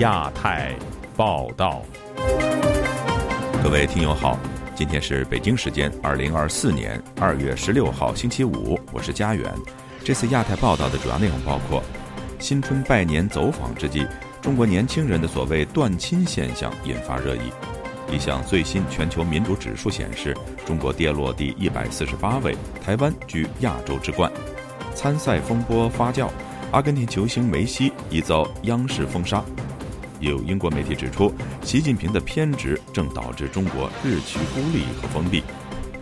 亚太报道，各位听友好，今天是北京时间二零二四年二月十六号星期五，我是佳远。这次亚太报道的主要内容包括：新春拜年走访之际，中国年轻人的所谓断亲现象引发热议；一项最新全球民主指数显示，中国跌落第一百四十八位，台湾居亚洲之冠；参赛风波发酵。阿根廷球星梅西已遭央视封杀，有英国媒体指出，习近平的偏执正导致中国日趋孤立和封闭。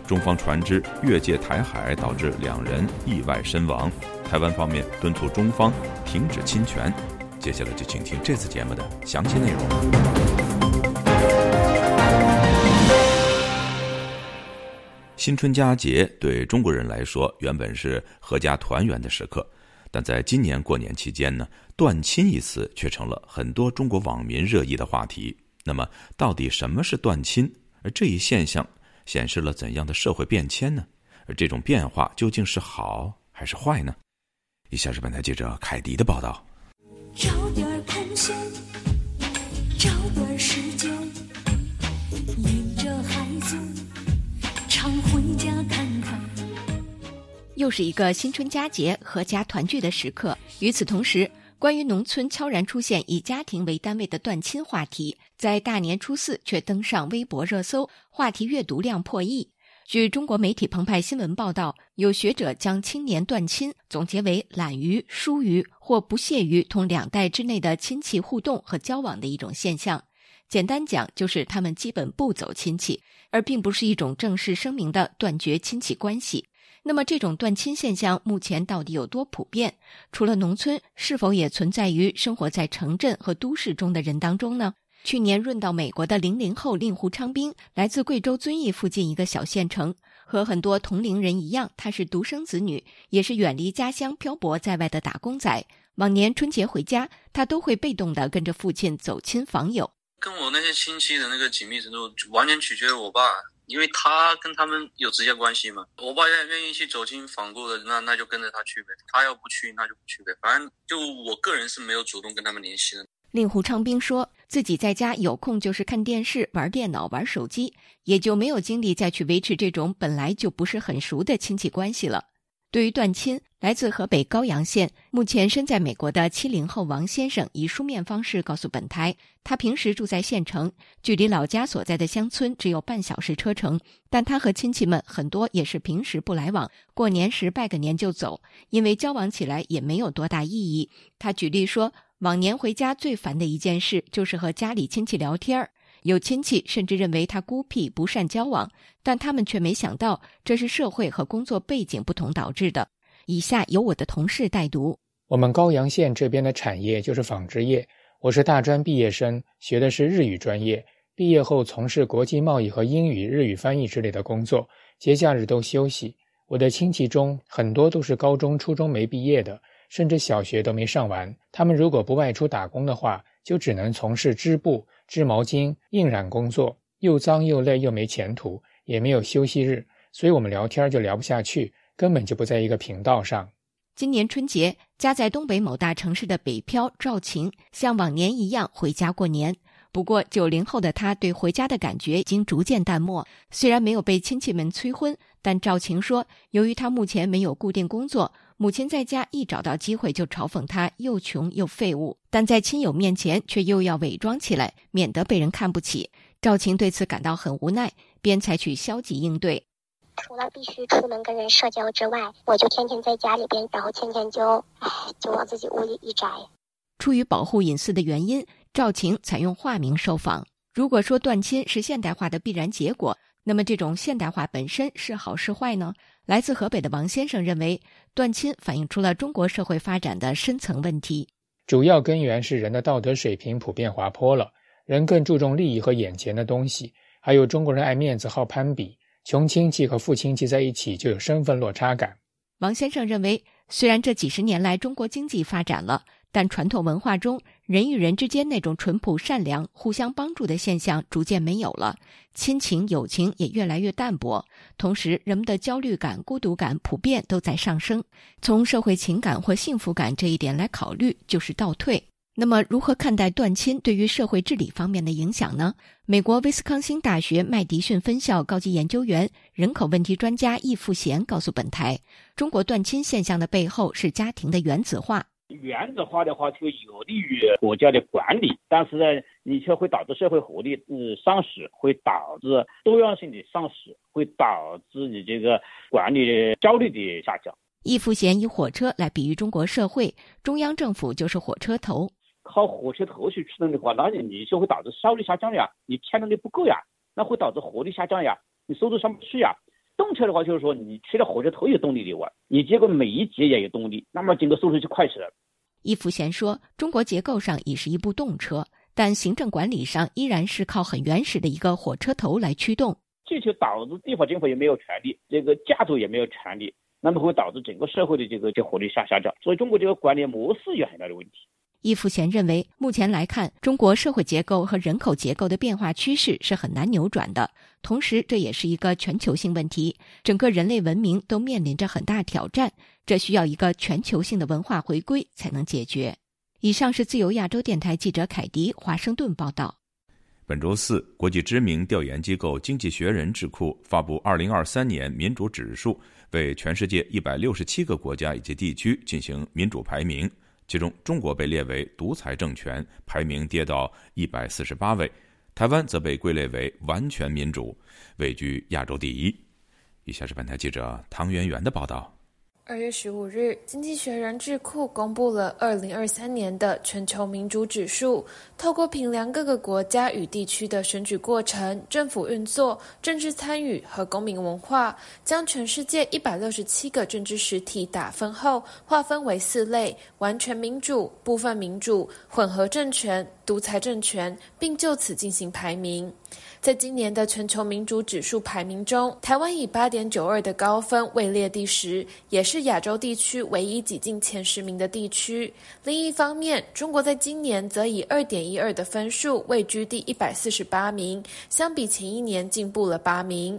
中方船只越界台海，导致两人意外身亡。台湾方面敦促中方停止侵权。接下来就请听这次节目的详细内容。新春佳节对中国人来说，原本是阖家团圆的时刻。但在今年过年期间呢，“断亲”一词却成了很多中国网民热议的话题。那么，到底什么是断亲？而这一现象显示了怎样的社会变迁呢？而这种变化究竟是好还是坏呢？以下是本台记者凯迪的报道。找点空闲，找点时间，又是一个新春佳节、阖家团聚的时刻。与此同时，关于农村悄然出现以家庭为单位的断亲话题，在大年初四却登上微博热搜，话题阅读量破亿。据中国媒体澎湃新闻报道，有学者将青年断亲总结为懒于、疏于或不屑于同两代之内的亲戚互动和交往的一种现象。简单讲，就是他们基本不走亲戚，而并不是一种正式声明的断绝亲戚关系。那么，这种断亲现象目前到底有多普遍？除了农村，是否也存在于生活在城镇和都市中的人当中呢？去年润到美国的零零后令狐昌兵，来自贵州遵义附近一个小县城。和很多同龄人一样，他是独生子女，也是远离家乡、漂泊在外的打工仔。往年春节回家，他都会被动的跟着父亲走亲访友。跟我那些亲戚的那个紧密程度，完全取决于我爸。因为他跟他们有直接关系嘛，我爸愿愿意去走亲访故的，那那就跟着他去呗。他要不去，那就不去呗。反正就我个人是没有主动跟他们联系的。令狐昌兵说自己在家有空就是看电视、玩电脑、玩手机，也就没有精力再去维持这种本来就不是很熟的亲戚关系了。对于断亲，来自河北高阳县、目前身在美国的七零后王先生以书面方式告诉本台，他平时住在县城，距离老家所在的乡村只有半小时车程，但他和亲戚们很多也是平时不来往，过年时拜个年就走，因为交往起来也没有多大意义。他举例说，往年回家最烦的一件事就是和家里亲戚聊天儿。有亲戚甚至认为他孤僻不善交往，但他们却没想到这是社会和工作背景不同导致的。以下由我的同事代读：我们高阳县这边的产业就是纺织业，我是大专毕业生，学的是日语专业。毕业后从事国际贸易和英语、日语翻译之类的工作，节假日都休息。我的亲戚中很多都是高中、初中没毕业的，甚至小学都没上完。他们如果不外出打工的话，就只能从事织布。织毛巾、印染工作又脏又累又没前途，也没有休息日，所以我们聊天就聊不下去，根本就不在一个频道上。今年春节，家在东北某大城市的北漂赵晴，像往年一样回家过年。不过，九零后的他对回家的感觉已经逐渐淡漠。虽然没有被亲戚们催婚，但赵晴说，由于他目前没有固定工作。母亲在家一找到机会就嘲讽他又穷又废物，但在亲友面前却又要伪装起来，免得被人看不起。赵晴对此感到很无奈，便采取消极应对。除了必须出门跟人社交之外，我就天天在家里边，然后天天就，唉，就往自己屋里一宅。出于保护隐私的原因，赵晴采用化名受访。如果说断亲是现代化的必然结果，那么这种现代化本身是好是坏呢？来自河北的王先生认为，断亲反映出了中国社会发展的深层问题。主要根源是人的道德水平普遍滑坡了，人更注重利益和眼前的东西，还有中国人爱面子好攀比，穷亲戚和富亲戚在一起就有身份落差感。王先生认为，虽然这几十年来中国经济发展了。但传统文化中，人与人之间那种淳朴、善良、互相帮助的现象逐渐没有了，亲情、友情也越来越淡薄。同时，人们的焦虑感、孤独感普遍都在上升。从社会情感或幸福感这一点来考虑，就是倒退。那么，如何看待断亲对于社会治理方面的影响呢？美国威斯康星大学麦迪逊分校高级研究员、人口问题专家易富贤告诉本台，中国断亲现象的背后是家庭的原子化。原子化的话，就有利于国家的管理，但是呢，你却会导致社会活力嗯丧失，会导致多样性的丧失，会导致你这个管理的效率的下降。易富贤以火车来比喻中国社会，中央政府就是火车头。靠火车头去驱动的话，那你就会导致效率下降呀，你牵动力不够呀，那会导致活力下降呀，你收入上不去呀。动车的话，就是说你去了火车头有动力的玩，你结果每一节也有动力，那么整个速度就快起来了。易福贤说：“中国结构上已是一部动车，但行政管理上依然是靠很原始的一个火车头来驱动，这就导致地方政府也没有权力，这个家族也没有权力，那么会导致整个社会的这个这活力下下降。所以中国这个管理模式有很大的问题。”易富贤认为，目前来看，中国社会结构和人口结构的变化趋势是很难扭转的。同时，这也是一个全球性问题，整个人类文明都面临着很大挑战，这需要一个全球性的文化回归才能解决。以上是自由亚洲电台记者凯迪华盛顿报道。本周四，国际知名调研机构《经济学人》智库发布二零二三年民主指数，为全世界一百六十七个国家以及地区进行民主排名。其中，中国被列为独裁政权，排名跌到一百四十八位；台湾则被归类为完全民主，位居亚洲第一。以下是本台记者唐媛媛的报道。二月十五日，经济学人智库公布了二零二三年的全球民主指数。透过评量各个国家与地区的选举过程、政府运作、政治参与和公民文化，将全世界一百六十七个政治实体打分后，划分为四类：完全民主、部分民主、混合政权、独裁政权，并就此进行排名。在今年的全球民主指数排名中，台湾以八点九二的高分位列第十，也是亚洲地区唯一挤进前十名的地区。另一方面，中国在今年则以二点一二的分数位居第一百四十八名，相比前一年进步了八名。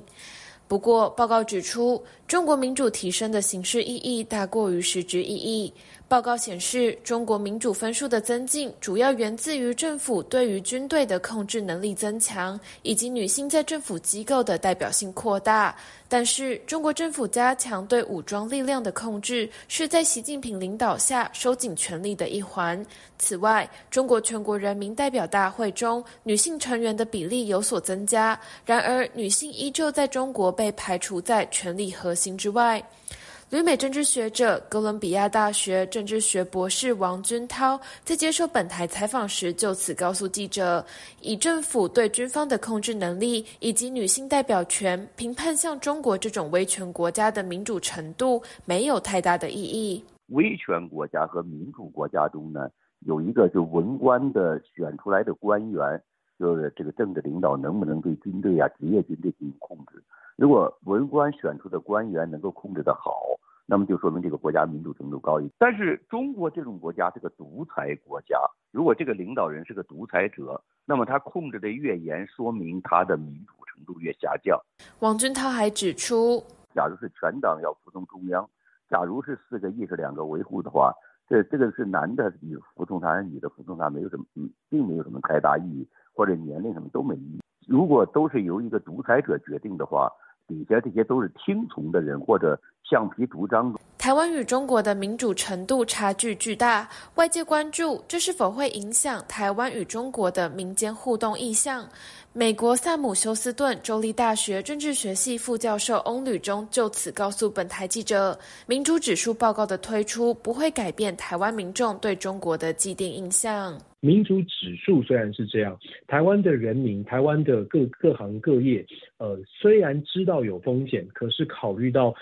不过，报告指出，中国民主提升的形式意义大过于实质意义。报告显示，中国民主分数的增进主要源自于政府对于军队的控制能力增强，以及女性在政府机构的代表性扩大。但是，中国政府加强对武装力量的控制，是在习近平领导下收紧权力的一环。此外，中国全国人民代表大会中女性成员的比例有所增加，然而女性依旧在中国被排除在权力核行之外。旅美政治学者、哥伦比亚大学政治学博士王军涛在接受本台采访时，就此告诉记者：“以政府对军方的控制能力以及女性代表权评判像中国这种威权国家的民主程度，没有太大的意义。威权国家和民主国家中呢，有一个就文官的选出来的官员，就是这个政治领导能不能对军队啊、职业军队进行控制？如果文官选出的官员能够控制得好。”那么就说明这个国家民主程度高一点，但是中国这种国家是个独裁国家，如果这个领导人是个独裁者，那么他控制的越严，说明他的民主程度越下降。王军涛还指出，假如是全党要服从中央，假如是四个议是两个维护的话，这这个是男的你服从他，女的服从他，没有什么，并没有什么太大意义，或者年龄什么都没意义。如果都是由一个独裁者决定的话。底下这些都是听从的人或者橡皮图章。台湾与中国的民主程度差距巨大，外界关注这是否会影响台湾与中国的民间互动意向。美国萨姆休斯顿州立大学政治学系副教授翁吕中就此告诉本台记者：“民主指数报告的推出不会改变台湾民众对中国的既定印象。民主指数虽然是这样，台湾的人民、台湾的各各行各业，呃，虽然知道有风险，可是考虑到。”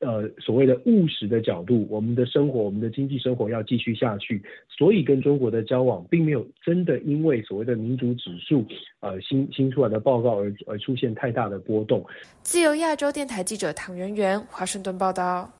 呃，所谓的务实的角度，我们的生活，我们的经济生活要继续下去，所以跟中国的交往，并没有真的因为所谓的民主指数，呃，新新出来的报告而而出现太大的波动。自由亚洲电台记者唐媛媛，华盛顿报道。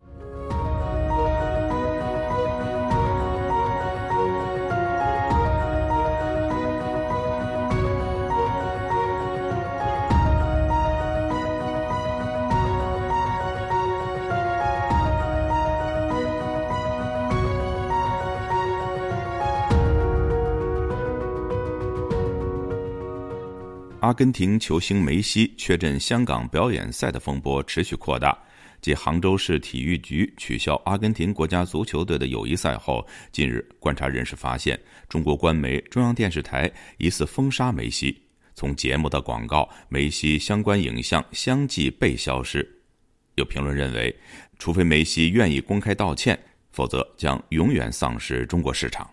阿根廷球星梅西缺阵香港表演赛的风波持续扩大。继杭州市体育局取消阿根廷国家足球队的友谊赛后，近日观察人士发现，中国官媒中央电视台疑似封杀梅西，从节目的广告、梅西相关影像相继被消失。有评论认为，除非梅西愿意公开道歉，否则将永远丧失中国市场。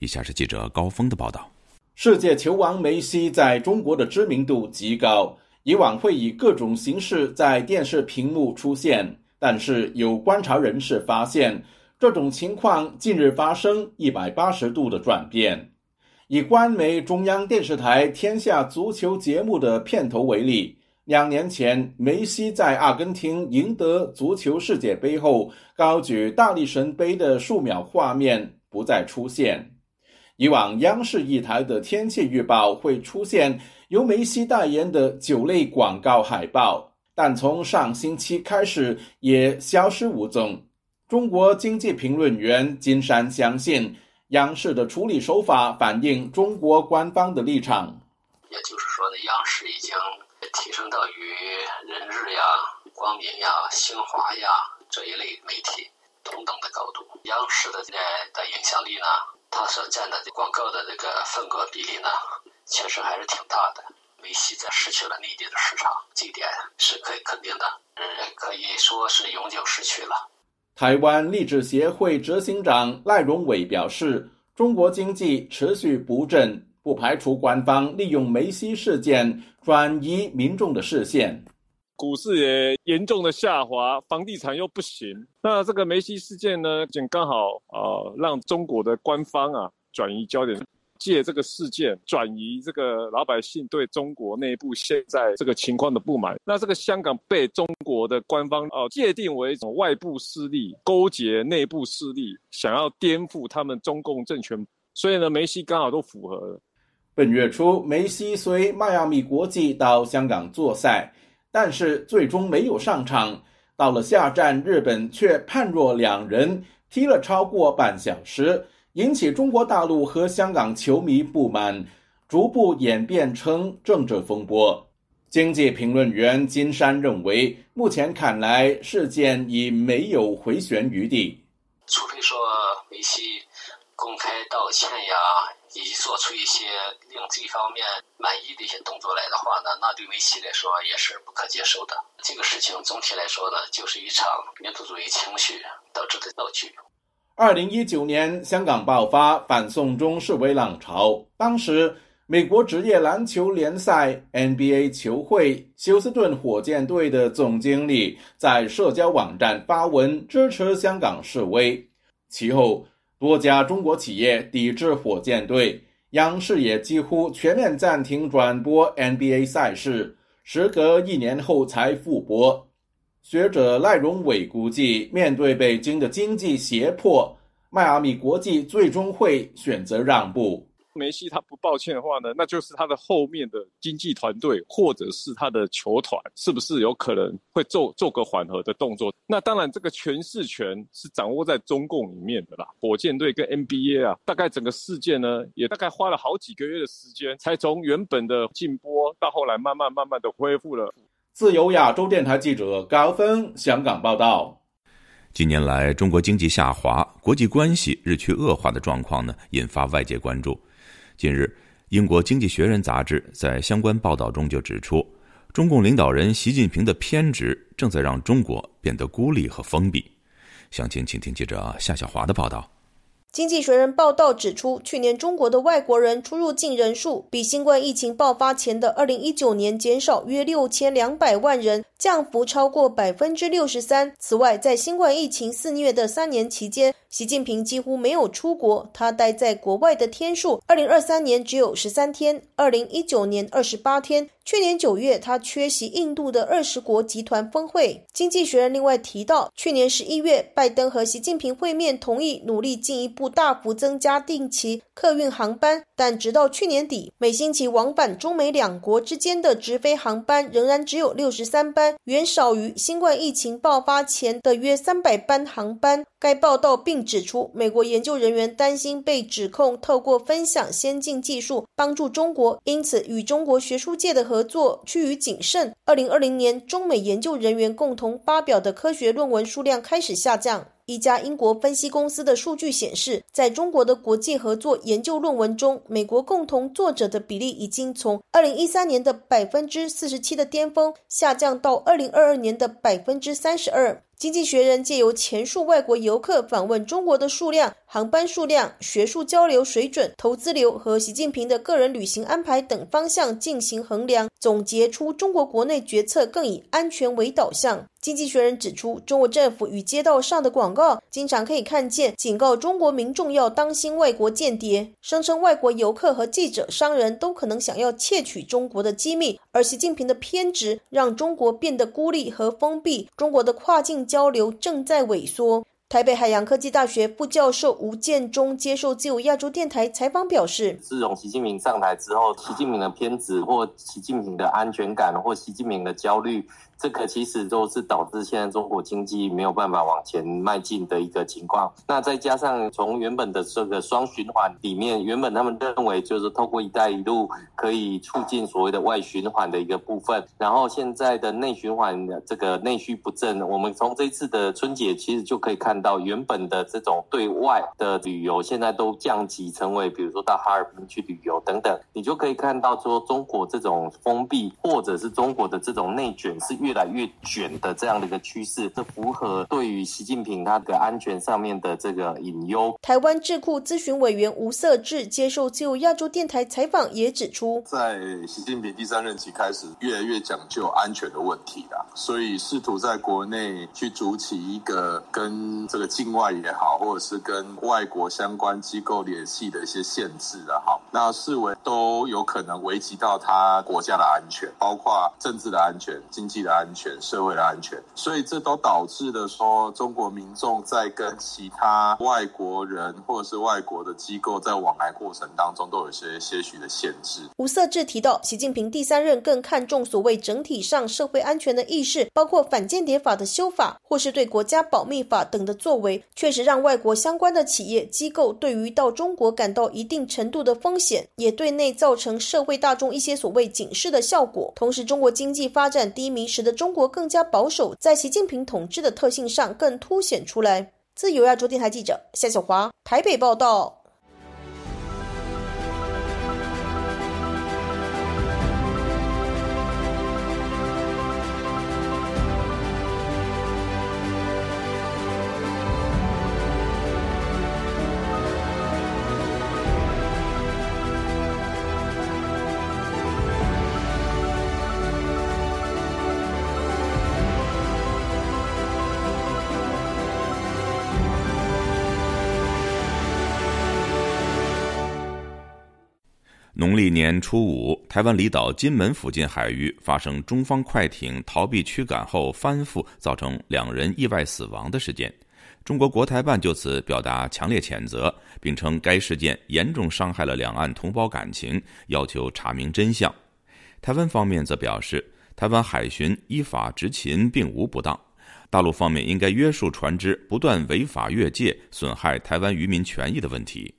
以下是记者高峰的报道：世界球王梅西在中国的知名度极高。以往会以各种形式在电视屏幕出现，但是有观察人士发现，这种情况近日发生一百八十度的转变。以官媒中央电视台《天下足球》节目的片头为例，两年前梅西在阿根廷赢得足球世界杯后高举大力神杯的数秒画面不再出现。以往央视一台的天气预报会出现。由梅西代言的酒类广告海报，但从上星期开始也消失无踪。中国经济评论员金山相信，央视的处理手法反映中国官方的立场。也就是说呢，央视已经提升到与人日呀、光明呀、新华呀这一类媒体同等的高度。央视的在的影响力呢，它所占的广告的这个份额比例呢？确实还是挺大的。梅西在失去了内地的市场，这一点是可以肯定的。嗯，可以说是永久失去了。台湾励志协会执行长赖荣伟表示：“中国经济持续不振，不排除官方利用梅西事件转移民众的视线。股市也严重的下滑，房地产又不行。那这个梅西事件呢，就刚好呃，让中国的官方啊转移焦点。”借这个事件转移这个老百姓对中国内部现在这个情况的不满，那这个香港被中国的官方哦界定为一种外部势力勾结内部势力，想要颠覆他们中共政权，所以呢，梅西刚好都符合了。本月初，梅西随迈阿密国际到香港作赛，但是最终没有上场。到了下站日本，却判若两人，踢了超过半小时。引起中国大陆和香港球迷不满，逐步演变成政治风波。经济评论员金山认为，目前看来事件已没有回旋余地。除非说梅西公开道歉呀，以及做出一些令这方面满意的一些动作来的话呢，那对梅西来说也是不可接受的。这个事情总体来说呢，就是一场民族主义情绪导致的闹剧。二零一九年，香港爆发反送中示威浪潮。当时，美国职业篮球联赛 NBA 球会休斯顿火箭队的总经理在社交网站发文支持香港示威。其后，多家中国企业抵制火箭队，央视也几乎全面暂停转播 NBA 赛事，时隔一年后才复播。学者赖荣伟估计，面对北京的经济胁迫，迈阿密国际最终会选择让步。梅西他不抱歉的话呢，那就是他的后面的经纪团队或者是他的球团，是不是有可能会做做个缓和的动作？那当然，这个诠释权是掌握在中共里面的啦。火箭队跟 NBA 啊，大概整个事件呢，也大概花了好几个月的时间，才从原本的禁播到后来慢慢慢慢的恢复了。自由亚洲电台记者高峰香港报道：近年来，中国经济下滑、国际关系日趋恶化的状况呢，引发外界关注。近日，英国《经济学人》杂志在相关报道中就指出，中共领导人习近平的偏执正在让中国变得孤立和封闭。详情，请听记者夏小华的报道。经济学人报道指出，去年中国的外国人出入境人数比新冠疫情爆发前的二零一九年减少约六千两百万人。降幅超过百分之六十三。此外，在新冠疫情肆虐的三年期间，习近平几乎没有出国，他待在国外的天数，二零二三年只有十三天，二零一九年二十八天。去年九月，他缺席印度的二十国集团峰会。经济学人另外提到，去年十一月，拜登和习近平会面，同意努力进一步大幅增加定期客运航班，但直到去年底，每星期往返中美两国之间的直飞航班仍然只有六十三班。远少于新冠疫情爆发前的约三百班航班。该报道并指出，美国研究人员担心被指控透过分享先进技术帮助中国，因此与中国学术界的合作趋于谨慎。二零二零年，中美研究人员共同发表的科学论文数量开始下降。一家英国分析公司的数据显示，在中国的国际合作研究论文中，美国共同作者的比例已经从二零一三年的百分之四十七的巅峰下降到二零二二年的百分之三十二。经济学人借由前述外国游客访问中国的数量、航班数量、学术交流水准、投资流和习近平的个人旅行安排等方向进行衡量，总结出中国国内决策更以安全为导向。经济学人指出，中国政府与街道上的广告经常可以看见警告中国民众要当心外国间谍，声称外国游客和记者、商人都可能想要窃取中国的机密。而习近平的偏执让中国变得孤立和封闭，中国的跨境。交流正在萎缩。台北海洋科技大学副教授吴建中接受自由亚洲电台采访表示：“自从习近平上台之后，习近平的偏执，或习近平的安全感，或习近平的焦虑。”这个其实都是导致现在中国经济没有办法往前迈进的一个情况。那再加上从原本的这个双循环里面，原本他们认为就是透过“一带一路”可以促进所谓的外循环的一个部分，然后现在的内循环的这个内需不振。我们从这次的春节其实就可以看到，原本的这种对外的旅游现在都降级成为，比如说到哈尔滨去旅游等等，你就可以看到说中国这种封闭或者是中国的这种内卷是。越来越卷的这样的一个趋势，这符合对于习近平他的安全上面的这个隐忧。台湾智库咨询委员吴色志接受自由亚洲电台采访也指出，在习近平第三任期开始，越来越讲究安全的问题啦，所以试图在国内去筑起一个跟这个境外也好，或者是跟外国相关机构联系的一些限制啊好，那视为都有可能危及到他国家的安全，包括政治的安全、经济的。安全社会的安全，所以这都导致了说中国民众在跟其他外国人或者是外国的机构在往来过程当中，都有些些许的限制。吴色志提到，习近平第三任更看重所谓整体上社会安全的意识，包括反间谍法的修法，或是对国家保密法等的作为，确实让外国相关的企业机构对于到中国感到一定程度的风险，也对内造成社会大众一些所谓警示的效果。同时，中国经济发展低迷时。的中国更加保守，在习近平统治的特性上更凸显出来。自由亚洲电台记者夏小华台北报道。农历年初五，台湾离岛金门附近海域发生中方快艇逃避驱赶后翻覆，造成两人意外死亡的事件。中国国台办就此表达强烈谴责，并称该事件严重伤害了两岸同胞感情，要求查明真相。台湾方面则表示，台湾海巡依法执勤并无不当，大陆方面应该约束船只不断违法越界、损害台湾渔民权益的问题。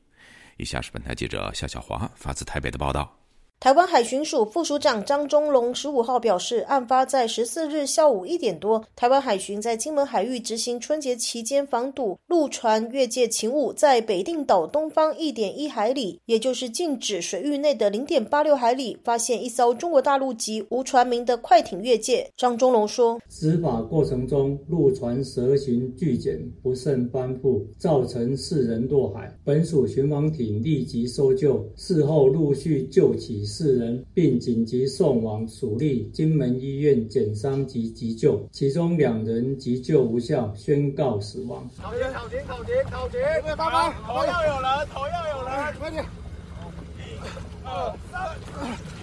以下是本台记者夏小华发自台北的报道。台湾海巡署副署长张忠龙十五号表示，案发在十四日下午一点多，台湾海巡在金门海域执行春节期间防堵陆船越界勤务，在北定岛东方一点一海里，也就是禁止水域内的零点八六海里，发现一艘中国大陆籍无船名的快艇越界。张忠龙说：“执法过程中，陆船蛇形巨舰不慎翻覆，造成四人落海，本署巡防艇立即搜救，事后陆续救起。”四人，并紧急送往蜀立金门医院减伤及急救，其中两人急救无效，宣告死亡。考勤，考勤，考勤，考勤！快帮忙！头要有人，头要有人，快点！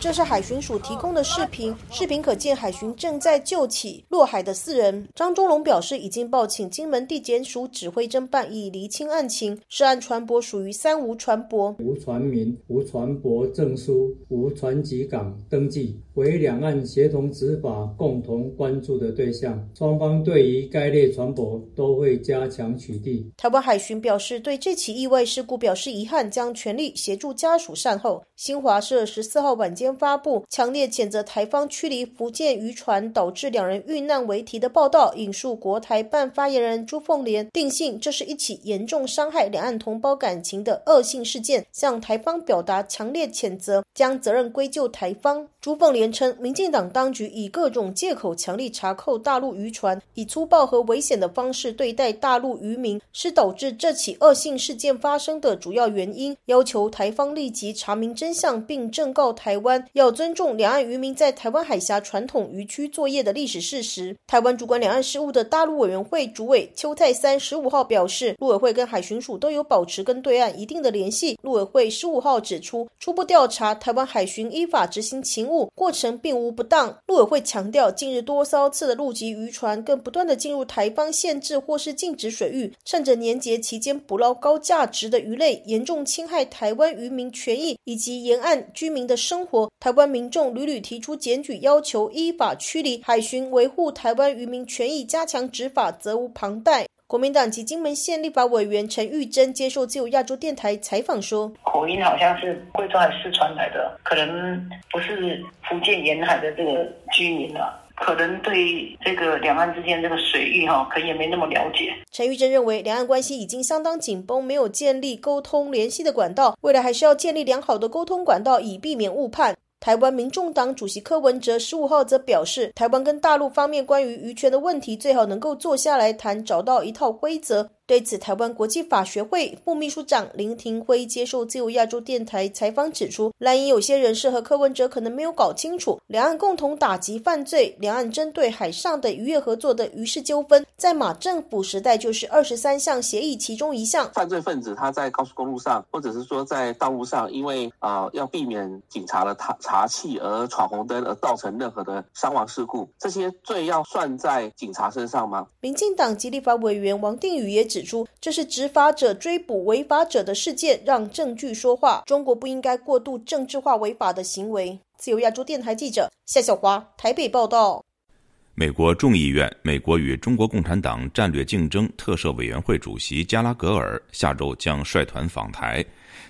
这是海巡署提供的视频，视频可见海巡正在救起落海的四人。张忠龙表示，已经报请金门地检署指挥侦办，已厘清案情。涉案船舶属于三无船舶，无船名、无船舶证书、无船籍港登记，为两岸协同执法共同关注的对象。双方对于该类船舶都会加强取缔。台湾海巡表示，对这起意外事故表示遗憾，将全力协助家属善后。新华社十四号晚间。发布强烈谴责台方驱离福建渔船导致两人遇难为题的报道，引述国台办发言人朱凤莲定性这是一起严重伤害两岸同胞感情的恶性事件，向台方表达强烈谴责，将责任归咎台方。朱凤莲称，民进党当局以各种借口强力查扣大陆渔船，以粗暴和危险的方式对待大陆渔民，是导致这起恶性事件发生的主要原因。要求台方立即查明真相，并正告台湾。要尊重两岸渔民在台湾海峡传统渔区作业的历史事实。台湾主管两岸事务的大陆委员会主委邱泰三十五号表示，陆委会跟海巡署都有保持跟对岸一定的联系。陆委会十五号指出，初步调查台湾海巡依法执行勤务过程并无不当。陆委会强调，近日多艘次的陆籍渔船更不断的进入台方限制或是禁止水域，趁着年节期间捕捞高价值的鱼类，严重侵害台湾渔民权益以及沿岸居民的生活。台湾民众屡屡提出检举，要求依法驱离海巡，维护台湾渔民权益，加强执法，责无旁贷。国民党及金门县立法委员陈玉珍接受自由亚洲电台采访说：“口音好像是贵州还是四川来的，可能不是福建沿海的这个居民了。”可能对这个两岸之间这个水域哈，可能也没那么了解。陈玉珍认为，两岸关系已经相当紧绷，没有建立沟通联系的管道，未来还是要建立良好的沟通管道，以避免误判。台湾民众党主席柯文哲十五号则表示，台湾跟大陆方面关于渔权的问题，最好能够坐下来谈，找到一套规则。对此，台湾国际法学会副秘书长林庭辉接受自由亚洲电台采访指出，蓝营有些人士和柯文哲可能没有搞清楚，两岸共同打击犯罪，两岸针对海上的渔业合作的渔事纠纷，在马政府时代就是二十三项协议其中一项。犯罪分子他在高速公路上，或者是说在道路上，因为啊要避免警察的查查气而闯红灯而造成任何的伤亡事故，这些罪要算在警察身上吗？民进党及立法委员王定宇也指。出，这是执法者追捕违法者的事件，让证据说话。中国不应该过度政治化违法的行为。自由亚洲电台记者夏小华台北报道。美国众议院美国与中国共产党战略竞争特设委员会主席加拉格尔下周将率团访台。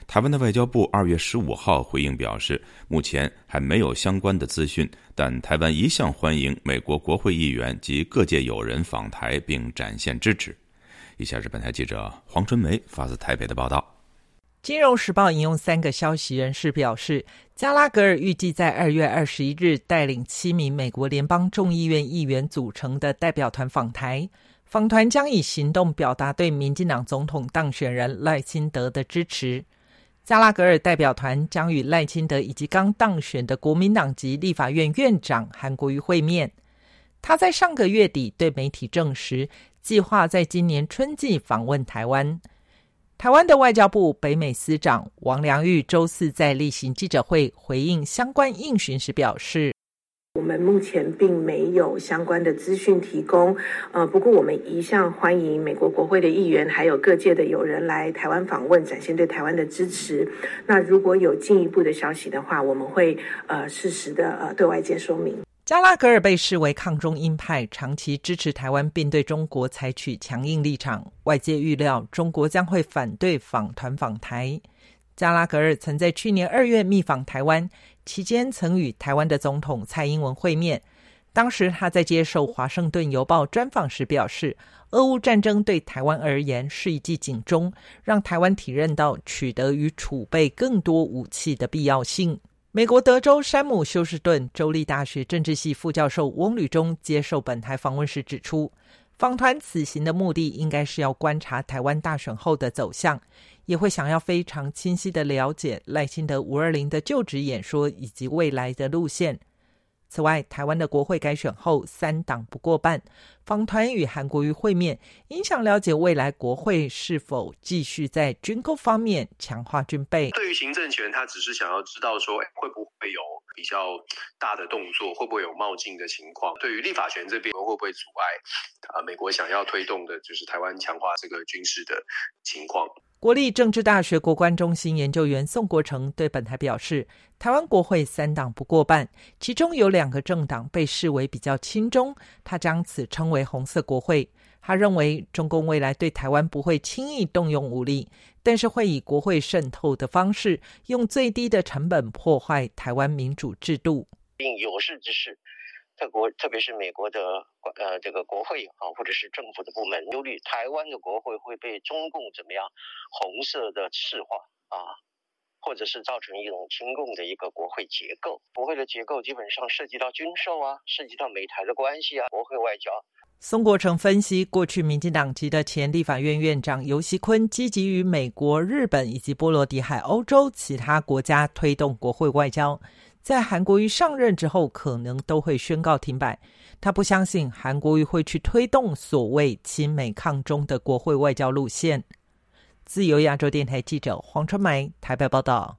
台湾的外交部二月十五号回应表示，目前还没有相关的资讯，但台湾一向欢迎美国国会议员及各界友人访台，并展现支持。以下是本台记者黄春梅发自台北的报道。金融时报引用三个消息人士表示，加拉格尔预计在二月二十一日带领七名美国联邦众议院议员组成的代表团访台，访团将以行动表达对民进党总统当选人赖清德的支持。加拉格尔代表团将与赖清德以及刚当选的国民党籍立法院院长韩国瑜会面。他在上个月底对媒体证实。计划在今年春季访问台湾。台湾的外交部北美司长王良玉周四在例行记者会回应相关应询时表示：“我们目前并没有相关的资讯提供，呃，不过我们一向欢迎美国国会的议员还有各界的友人来台湾访问，展现对台湾的支持。那如果有进一步的消息的话，我们会呃适时的呃对外界说明。”加拉格尔被视为抗中鹰派，长期支持台湾，并对中国采取强硬立场。外界预料中国将会反对访团访台。加拉格尔曾在去年二月密访台湾期间，曾与台湾的总统蔡英文会面。当时他在接受《华盛顿邮报》专访时表示，俄乌战争对台湾而言是一记警钟，让台湾体认到取得与储备更多武器的必要性。美国德州山姆休斯顿州立大学政治系副教授翁吕中接受本台访问时指出，访团此行的目的应该是要观察台湾大选后的走向，也会想要非常清晰的了解赖清德五二零的就职演说以及未来的路线。此外，台湾的国会改选后，三党不过半。访团与韩国瑜会面，影响了解未来国会是否继续在军购方面强化军备。对于行政权，他只是想要知道说，会不会有比较大的动作，会不会有冒进的情况。对于立法权这边，会不会阻碍啊？美国想要推动的就是台湾强化这个军事的情况。国立政治大学国关中心研究员宋国成对本台表示，台湾国会三党不过半，其中有两个政党被视为比较亲中，他将此称为“红色国会”。他认为，中共未来对台湾不会轻易动用武力，但是会以国会渗透的方式，用最低的成本破坏台湾民主制度，并有识之士。特国，特别是美国的呃这个国会啊，或者是政府的部门，忧虑台湾的国会会被中共怎么样红色的赤化啊，或者是造成一种亲共的一个国会结构。国会的结构基本上涉及到军售啊，涉及到美台的关系啊，国会外交。宋国成分析，过去民进党籍的前立法院院长游锡坤积极与美国、日本以及波罗的海、欧洲其他国家推动国会外交。在韩国瑜上任之后，可能都会宣告停摆。他不相信韩国瑜会去推动所谓亲美抗中的国会外交路线。自由亚洲电台记者黄春梅台北报道。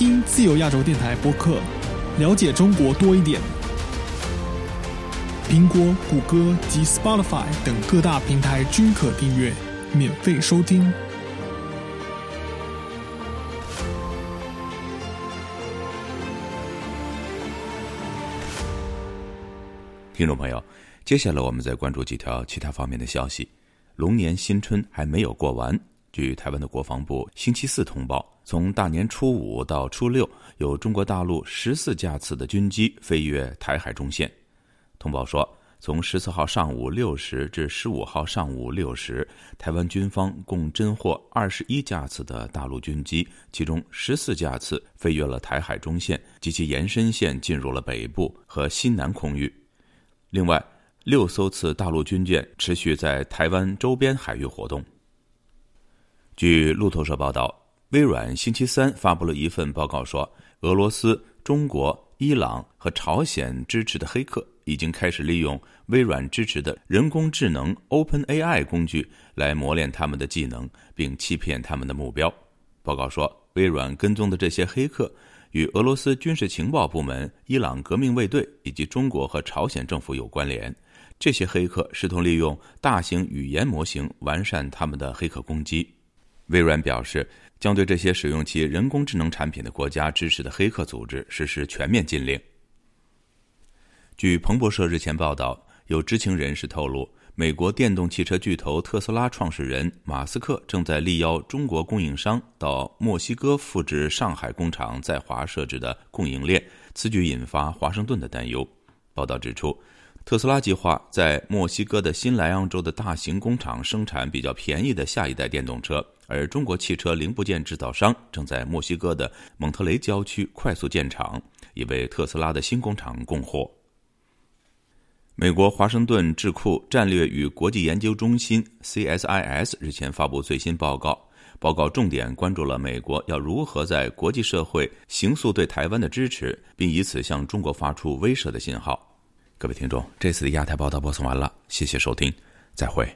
听自由亚洲电台播客，了解中国多一点。苹果、谷歌及 Spotify 等各大平台均可订阅，免费收听。听众朋友，接下来我们再关注几条其他方面的消息。龙年新春还没有过完。据台湾的国防部星期四通报，从大年初五到初六，有中国大陆十四架次的军机飞越台海中线。通报说，从十四号上午六时至十五号上午六时，台湾军方共侦获二十一架次的大陆军机，其中十四架次飞越了台海中线及其延伸线，进入了北部和西南空域。另外，六艘次大陆军舰持续在台湾周边海域活动。据路透社报道，微软星期三发布了一份报告，说俄罗斯、中国、伊朗和朝鲜支持的黑客已经开始利用微软支持的人工智能 OpenAI 工具来磨练他们的技能，并欺骗他们的目标。报告说，微软跟踪的这些黑客与俄罗斯军事情报部门、伊朗革命卫队以及中国和朝鲜政府有关联。这些黑客试图利用大型语言模型完善他们的黑客攻击。微软表示，将对这些使用其人工智能产品的国家支持的黑客组织实施全面禁令。据彭博社日前报道，有知情人士透露，美国电动汽车巨头特斯拉创始人马斯克正在力邀中国供应商到墨西哥复制上海工厂在华设置的供应链，此举引发华盛顿的担忧。报道指出。特斯拉计划在墨西哥的新莱昂州的大型工厂生产比较便宜的下一代电动车，而中国汽车零部件制造商正在墨西哥的蒙特雷郊区快速建厂，以为特斯拉的新工厂供货。美国华盛顿智库战略与国际研究中心 （CSIS） 日前发布最新报告，报告重点关注了美国要如何在国际社会形塑对台湾的支持，并以此向中国发出威慑的信号。各位听众，这次的亚太报道播送完了，谢谢收听，再会。